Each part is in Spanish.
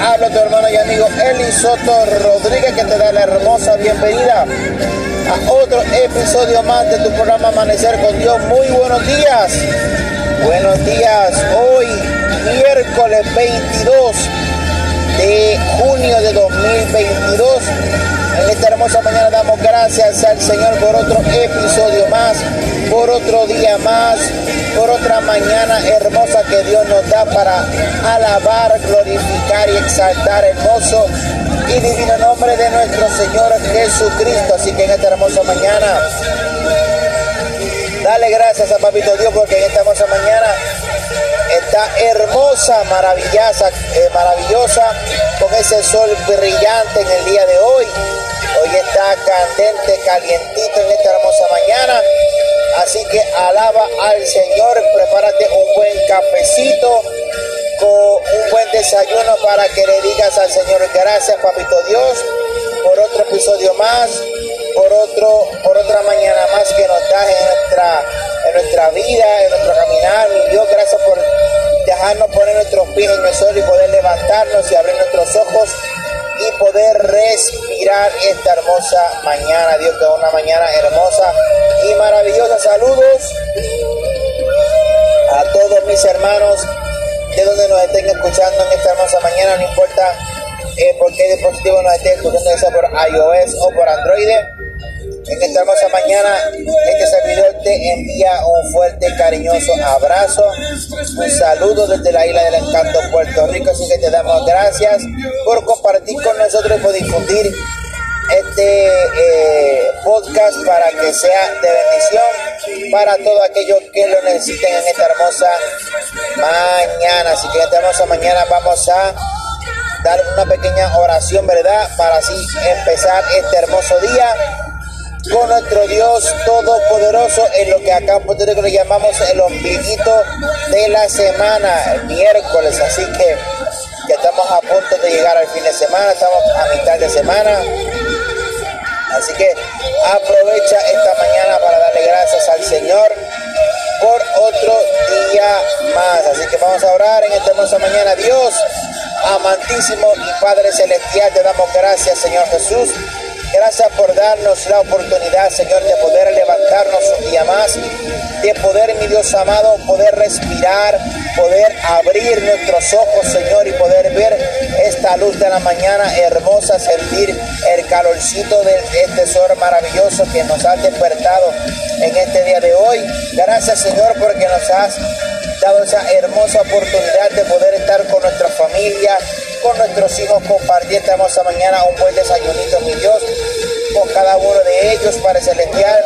habla tu hermano y amigo Eli Soto Rodríguez que te da la hermosa bienvenida a otro episodio más de tu programa Amanecer con Dios. Muy buenos días. Buenos días. Hoy, miércoles 22 de junio de 2022. En esta hermosa mañana damos gracias al Señor por otro episodio más, por otro día más, por otra mañana hermosa que Dios nos da para alabar, glorificar y exaltar hermoso y divino nombre de nuestro Señor Jesucristo. Así que en esta hermosa mañana, dale gracias a Papito Dios porque en esta hermosa mañana está hermosa, maravillosa, eh, maravillosa, con ese sol brillante en el día de hoy. Hoy está candente, calientito en esta hermosa mañana. Así que alaba al Señor, prepárate un buen cafecito con un buen desayuno para que le digas al Señor gracias, papito Dios, por otro episodio más, por otro, por otra mañana más que nos das en nuestra, en nuestra vida, en nuestro caminar. Mi Dios, gracias por dejarnos poner nuestros pies en el sol y poder levantarnos y abrir nuestros ojos poder respirar esta hermosa mañana. Dios, que es una mañana hermosa y maravillosa. Saludos a todos mis hermanos de donde nos estén escuchando en esta hermosa mañana, no importa eh, por qué dispositivo nos estén escuchando, ya sea por iOS o por Android. En esta hermosa mañana, este servidor te envía un fuerte, cariñoso abrazo, un saludo desde la isla del encanto, Puerto Rico. Así que te damos gracias por compartir con nosotros y por difundir este eh, podcast para que sea de bendición para todos aquellos que lo necesiten en esta hermosa mañana. Así que en esta hermosa mañana vamos a dar una pequeña oración, ¿verdad? Para así empezar este hermoso día con nuestro Dios Todopoderoso en lo que acá en Puerto Rico le llamamos el ombliguito de la semana, el miércoles. Así que ya estamos a punto de llegar al fin de semana, estamos a mitad de semana. Así que aprovecha esta mañana para darle gracias al Señor por otro día más. Así que vamos a orar en esta hermosa mañana. Dios, amantísimo y Padre Celestial, te damos gracias, Señor Jesús Gracias por darnos la oportunidad, Señor, de poder levantarnos un día más, de poder, mi Dios amado, poder respirar, poder abrir nuestros ojos, Señor, y poder ver esta luz de la mañana hermosa, sentir el calorcito de este sol maravilloso que nos ha despertado en este día de hoy. Gracias, Señor, porque nos has dado esa hermosa oportunidad de poder estar con nuestra familia, con nuestros hijos, compartir esta hermosa mañana un buen desayunito, mi Dios, con cada uno de ellos para celestial,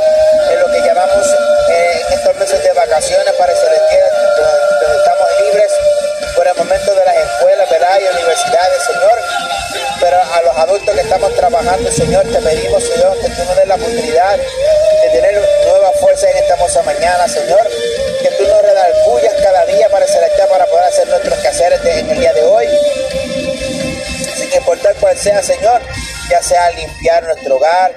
en lo que llamamos eh, estos meses de vacaciones para celestial, donde, estamos libres por el momento de las escuelas, ¿verdad? Y universidades, Señor. Pero a los adultos que estamos trabajando, Señor, te pedimos, Señor, que tú nos des la oportunidad de tener nueva fuerza en esta hermosa mañana, Señor. Que tú nos redargullas cada día para celestial para poder hacer nuestros quehaceres en el día de hoy importar cual sea, Señor, ya sea limpiar nuestro hogar,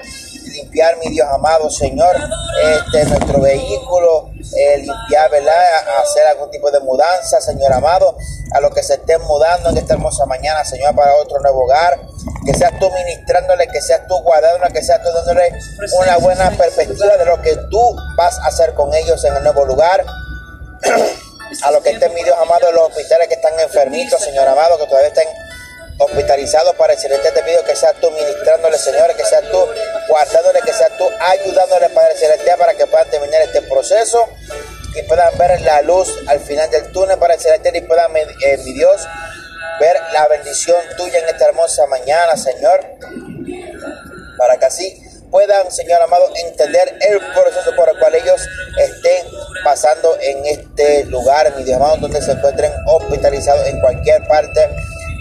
limpiar, mi Dios amado, Señor, este, nuestro vehículo, eh, limpiar, ¿verdad? Hacer algún tipo de mudanza, Señor amado, a lo que se estén mudando en esta hermosa mañana, Señor, para otro nuevo hogar. Que seas tú ministrándole, que seas tú guardándole, que seas tú dándole una buena perspectiva de lo que tú vas a hacer con ellos en el nuevo lugar. a lo que estén, mi Dios amado, los hospitales que están enfermitos, Señor amado, que todavía estén hospitalizados para el celestial. Te pido que seas tú ministrándole, Señor, que seas tú guardándole, que seas tú ayudándole, Padre Celestial, para que puedan terminar este proceso y puedan ver la luz al final del túnel, para el celestial, y puedan, eh, mi Dios, ver la bendición tuya en esta hermosa mañana, Señor, para que así puedan, Señor amado, entender el proceso por el cual ellos estén pasando en este lugar, mi Dios amado, donde se encuentren hospitalizados en cualquier parte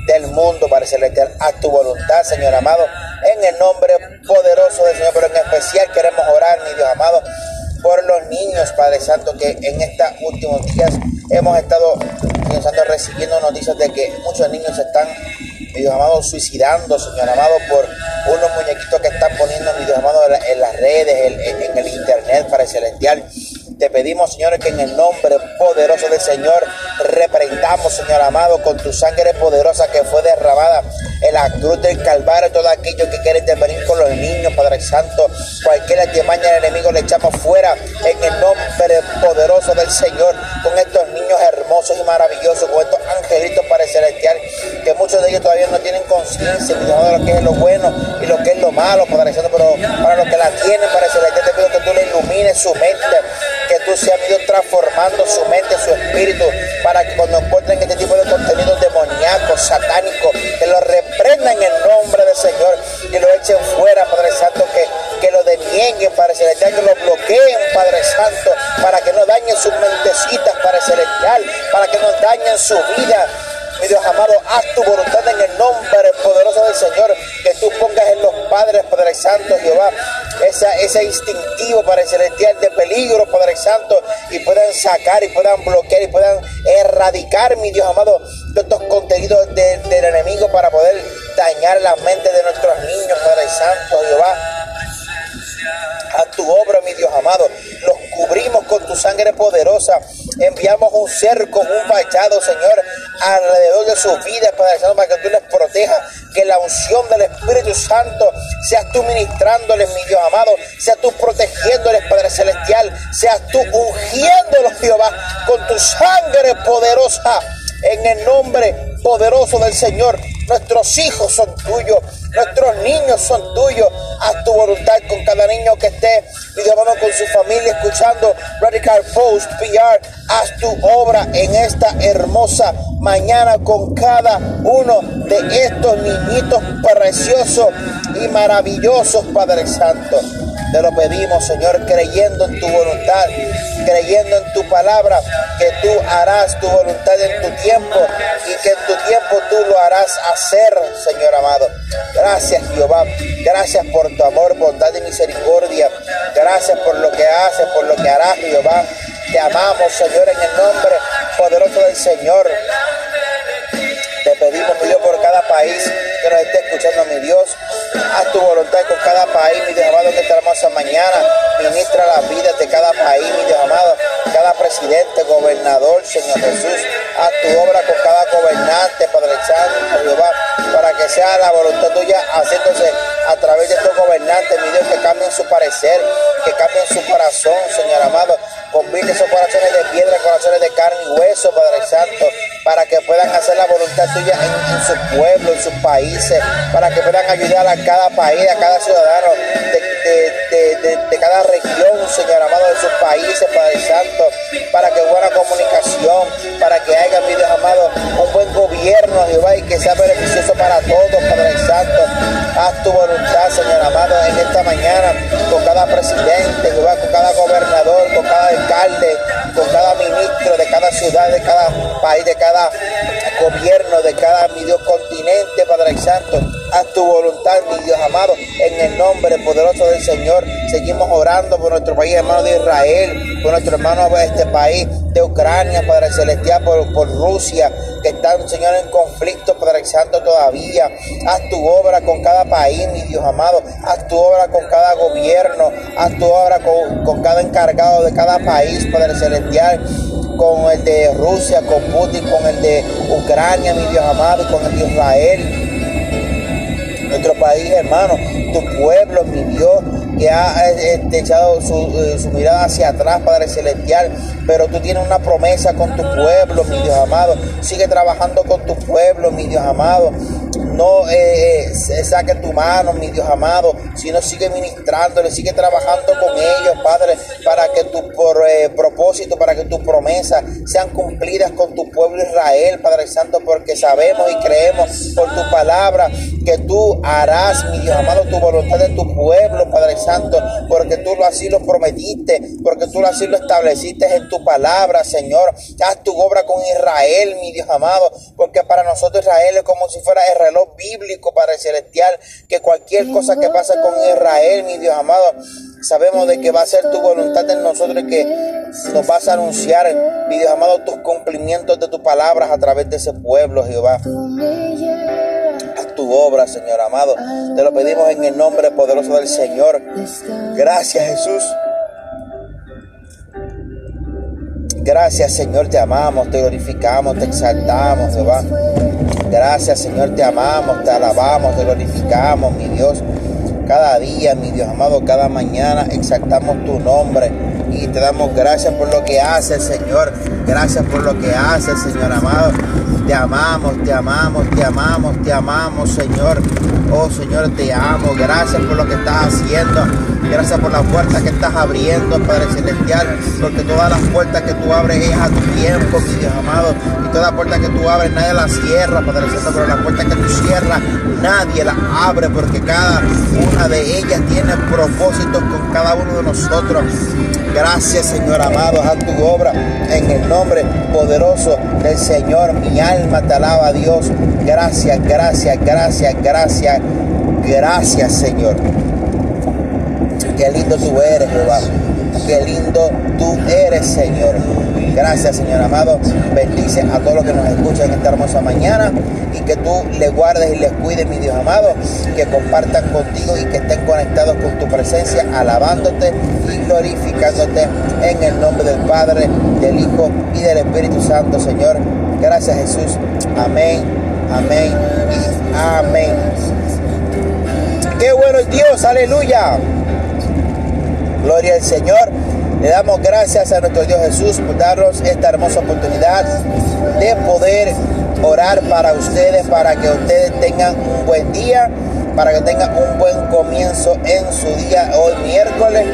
del mundo, para celestial, a tu voluntad, Señor amado, en el nombre poderoso del Señor, pero en especial queremos orar, mi Dios amado, por los niños, Padre Santo, que en estos últimos días hemos estado, Dios Santo, recibiendo noticias de que muchos niños están mi Dios amado, suicidando, Señor amado, por unos muñequitos que están poniendo, mi Dios amado, en las redes, en, el internet, para el celestial. Te pedimos, Señor, que en el nombre poderoso del Señor reprendamos, Señor amado, con tu sangre poderosa que fue derramada en la cruz del Calvario, todo aquello que quiere intervenir con los niños, Padre Santo, cualquier artimaña al enemigo le echamos fuera en el nombre poderoso del Señor, con estos niños hermosos y maravillosos, con estos angelitos para el celestial, que muchos de ellos todavía no tienen conciencia de lo que es lo bueno y lo que es lo malo, Padre Santo, pero para los que la tienen, para el celestial, te pido que tú le ilumines su mente, tú seas ido transformando su mente, su espíritu, para que cuando encuentren este tipo de contenidos demoníacos, satánicos, que lo reprendan en el nombre del Señor y lo echen fuera, Padre Santo, que, que lo denieguen, Padre Celestial, que lo bloqueen, Padre Santo, para que no dañen sus mentecitas, Padre Celestial, para que no dañen su vida mi Dios amado, haz tu voluntad en el nombre poderoso del Señor, que tú pongas en los padres, Padre Santo, Jehová, esa, ese instintivo para el celestial de peligro, Padre Santo, y puedan sacar y puedan bloquear y puedan erradicar, mi Dios amado, estos contenidos del enemigo para poder dañar la mente de nuestros niños, Padre Santo, Jehová a tu obra, mi Dios amado. Los cubrimos con tu sangre poderosa. Enviamos un cerco, un vallado, Señor, alrededor de sus vidas, Padre Santo, para que tú les protejas. Que la unción del Espíritu Santo seas tú ministrándoles, mi Dios amado. Seas tú protegiéndoles, Padre Celestial. Seas tú ungiéndolos, Jehová, con tu sangre poderosa. En el nombre poderoso del Señor. Nuestros hijos son tuyos, nuestros niños son tuyos. Haz tu voluntad con cada niño que esté, Dios con su familia escuchando Radical Post PR. Haz tu obra en esta hermosa mañana con cada uno de estos niñitos preciosos y maravillosos, Padre Santo. Te lo pedimos, Señor, creyendo en tu voluntad, creyendo en tu palabra, que tú harás tu voluntad en tu tiempo y que en tu tiempo tú lo harás hacer, Señor amado. Gracias, Jehová. Gracias por tu amor, bondad y misericordia. Gracias por lo que haces, por lo que harás, Jehová. Te amamos, Señor, en el nombre poderoso del Señor. Te pedimos, mi Dios, por cada país que nos esté escuchando, mi Dios. Haz tu voluntad con cada país, mi Dios amado, que esta hermosa mañana. Ministra las vidas de cada país, mi Dios amado. Cada presidente, gobernador, Señor Jesús. Haz tu obra con cada gobernante, Padre Santo, Jehová, para que sea la voluntad tuya haciéndose a través de estos gobernantes, mi Dios, que cambien su parecer, que cambien su corazón, Señor amado. Convierte esos corazones de piedra, corazones de carne y hueso, Padre Santo, para que puedan hacer la voluntad tuya en, su pueblo, en sus países, para que puedan ayudar a cada país, a cada ciudadano de, cada región, Señor amado, de sus países, Padre Santo, para que buena comunicación, país, de cada gobierno, de cada, mi Dios, continente, Padre Santo. Haz tu voluntad, mi Dios amado, en el nombre poderoso del Señor. Seguimos orando por nuestro país, hermano de Israel, por nuestro hermano de este país, de Ucrania, Padre Celestial, por, Rusia, que están, Señor, en conflicto, Padre Santo, todavía. Haz tu obra con cada país, mi Dios amado. Haz tu obra con cada gobierno. Haz tu obra con cada encargado de cada país, Padre Celestial con el de Rusia, con Putin, con el de Ucrania, mi Dios amado, con el de Israel. Nuestro país, hermano, tu pueblo, mi Dios, que ha eh, eh, echado su, su, mirada hacia atrás, Padre Celestial, pero tú tienes una promesa con tu pueblo, mi Dios amado. Sigue trabajando con tu pueblo, mi Dios amado no eh, eh saque tu mano, mi Dios amado, sino sigue ministrándole, sigue trabajando con ellos, Padre, para que tu por, eh, propósito, para que tus promesas sean cumplidas con tu pueblo Israel, Padre Santo, porque sabemos y creemos por tu palabra que tú harás, mi Dios amado, tu voluntad en tu pueblo, Padre Santo, porque tú así lo prometiste, porque tú así lo estableciste en tu palabra, Señor. Haz tu obra con Israel, mi Dios amado, porque para nosotros Israel es como si fuera el reloj bíblico, Padre Celestial, que cualquier cosa que pase con Israel, mi Dios amado, sabemos de que va a ser tu voluntad en nosotros y que nos vas a anunciar, mi Dios amado, tus cumplimientos de tus palabras a través de ese pueblo, Jehová. tu obra, Señor amado. Te lo pedimos en el nombre poderoso del Señor. Gracias, Jesús. Gracias, Señor, te amamos, te glorificamos, te exaltamos, Jehová. Gracias, Señor, te amamos, te alabamos, te glorificamos, mi Dios. Cada día, mi Dios amado, cada mañana exaltamos tu nombre y te damos gracias por lo que haces, Señor. Gracias por lo que haces, Señor amado. Te amamos, te amamos, te amamos, te amamos, Señor. Oh, Señor, te amo. Gracias por lo que estás haciendo. Gracias por las puertas que estás abriendo, Padre Celestial. Porque todas las puertas que tú abres es a tu tiempo, mi Dios amado. Y toda puerta que tú abres, nadie la cierra, Padre Celestial. Pero las puertas que tú cierras, nadie las abre. Porque cada una de ellas tiene propósitos con cada uno de nosotros. Gracias, Señor amado, a tu obra. En el nombre poderoso del Señor, mi alma te alaba, Dios. Gracias, gracias, gracias, gracias. Gracias, Señor. Qué lindo tú eres, Jehová. Qué lindo tú eres, Señor. Gracias, Señor amado. Bendice a todos los que nos escuchan esta hermosa mañana y que tú le guardes y les cuides, mi Dios amado. Que compartan contigo y que estén conectados con tu presencia, alabándote y glorificándote en el nombre del Padre, del Hijo y del Espíritu Santo, Señor. Gracias, Jesús. Amén, amén y amén. Qué bueno es Dios, aleluya. Gloria al Señor. Le damos gracias a nuestro Dios Jesús por darnos esta hermosa oportunidad de poder orar para ustedes, para que ustedes tengan un buen día, para que tengan un buen comienzo en su día hoy miércoles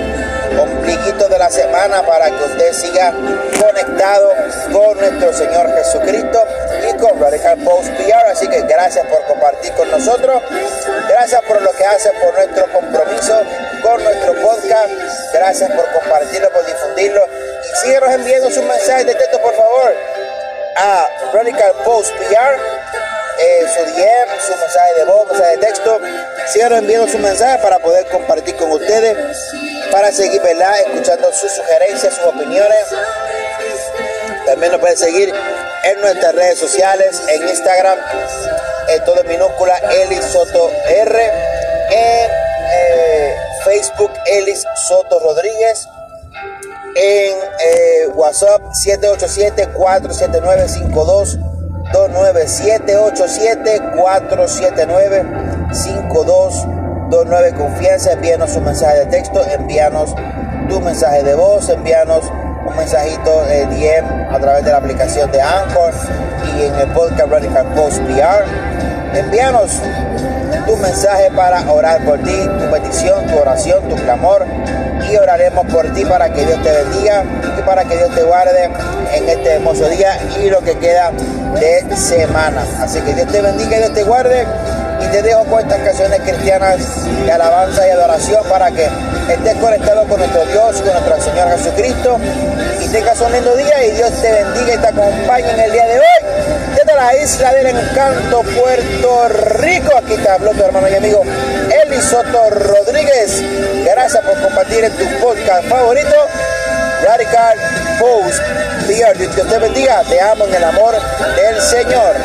ombliguito de la semana para que usted siga conectado con nuestro Señor Jesucristo y con Radical Post PR. Así que gracias por compartir con nosotros. Gracias por lo que hace por nuestro compromiso con nuestro podcast. Gracias por compartirlo, por difundirlo. Y síguenos enviando sus mensajes de texto, por favor, a Radical Post PR. Eh, su DM, su mensaje de voz, mensaje de texto. Síganos enviando su mensaje para poder compartir con ustedes para seguir ¿verdad? escuchando sus sugerencias, sus opiniones. También nos pueden seguir en nuestras redes sociales, en Instagram, en todo en minúscula, Elis Soto R, en eh, Facebook, Elis Soto Rodríguez, en eh, WhatsApp 787-479-5229, 787-479-5229. 29 Confianza, envíanos un mensaje de texto, envíanos tu mensaje de voz, envíanos un mensajito de DM a través de la aplicación de Anchor y en el podcast Radical Post PR. Envíanos tu mensaje para orar por ti, tu petición, tu oración, tu clamor y oraremos por ti para que Dios te bendiga y para que Dios te guarde en este hermoso día y lo que queda de semana. Así que Dios te bendiga y Dios te guarde y te dejo con estas canciones cristianas de alabanza y adoración para que estés conectado con nuestro Dios, con nuestro Señor Jesucristo y tengas un lindo día y Dios te bendiga y te acompañe en el día de hoy desde la isla del encanto Puerto Rico. Aquí te habló tu hermano y amigo Eli Soto Rodríguez. Gracias por compartir en tu podcast favorito. Radical Post Dios te bendiga, te amo en el amor del Señor.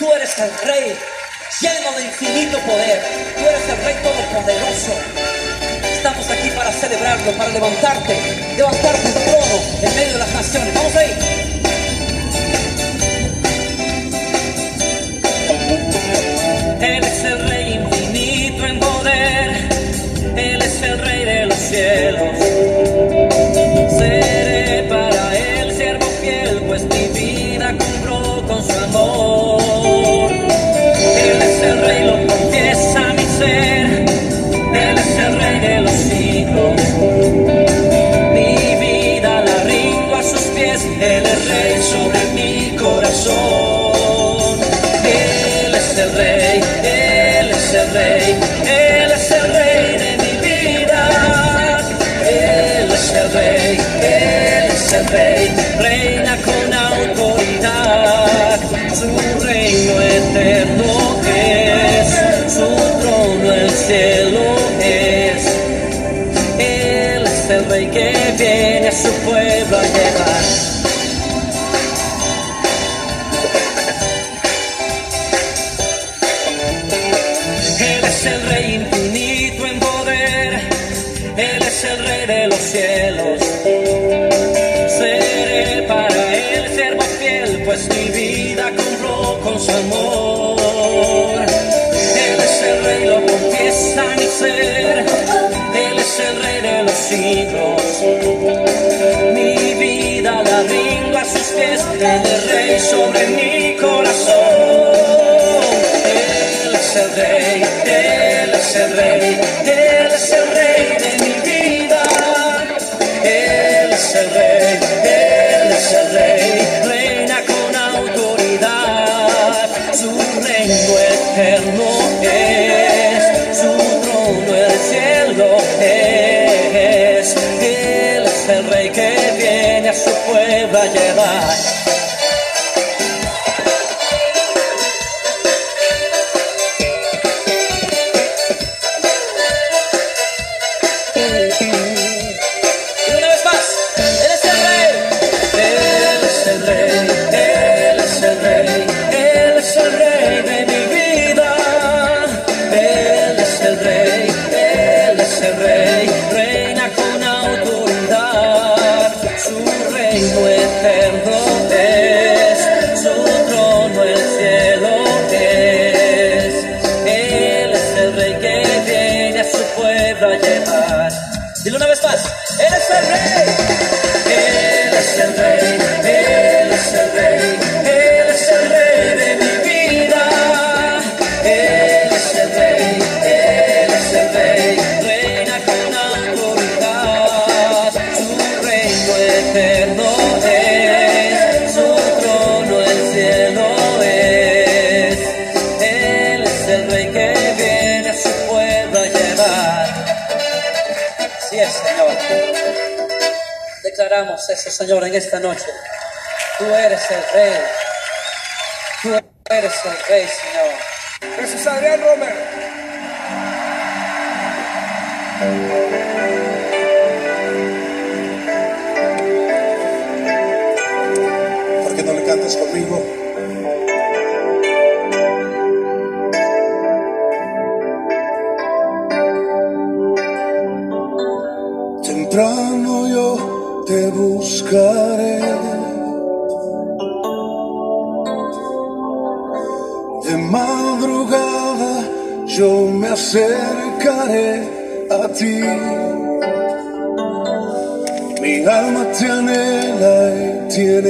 Tú eres el rey lleno de infinito poder. Tú eres el rey todopoderoso. Estamos aquí para celebrarlo, para levantarte, levantarte el trono en medio de las naciones. Vamos ahí. Él es el rey infinito en poder, Él es el rey de los cielos. Giuseppe, reina con autoridad. su amor. Él es el rey, lo confiesa mi ser. Él es el rey de los siglos. Mi vida la rindo a sus pies. Él es rey sobre mi corazón. Él es el rey, él es el rey, él es el rey. se pueda llevar. estás? ¡Eres el rey! declaramos eso, Señor, en esta noche. Tú eres el Rey. Tú eres el Rey, Señor. Jesús Adrián Romero. te anhela y tiene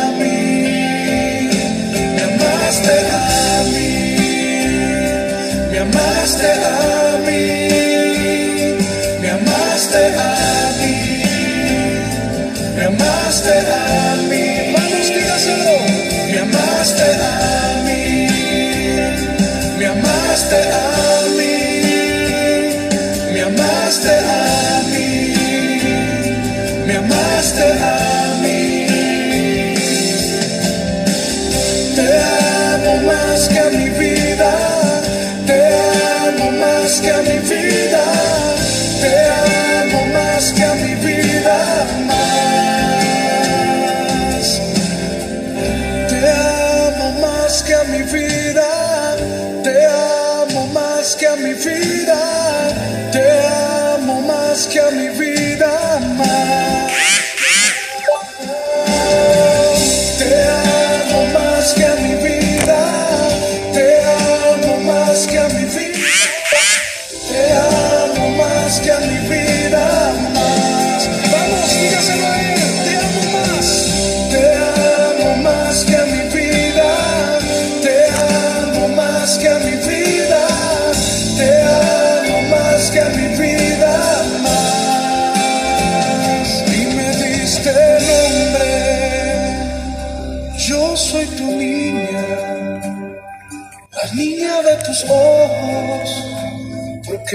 amaste a mí, me amaste a mí, me amaste a mí. Vamos, dígaselo, me amaste a mí,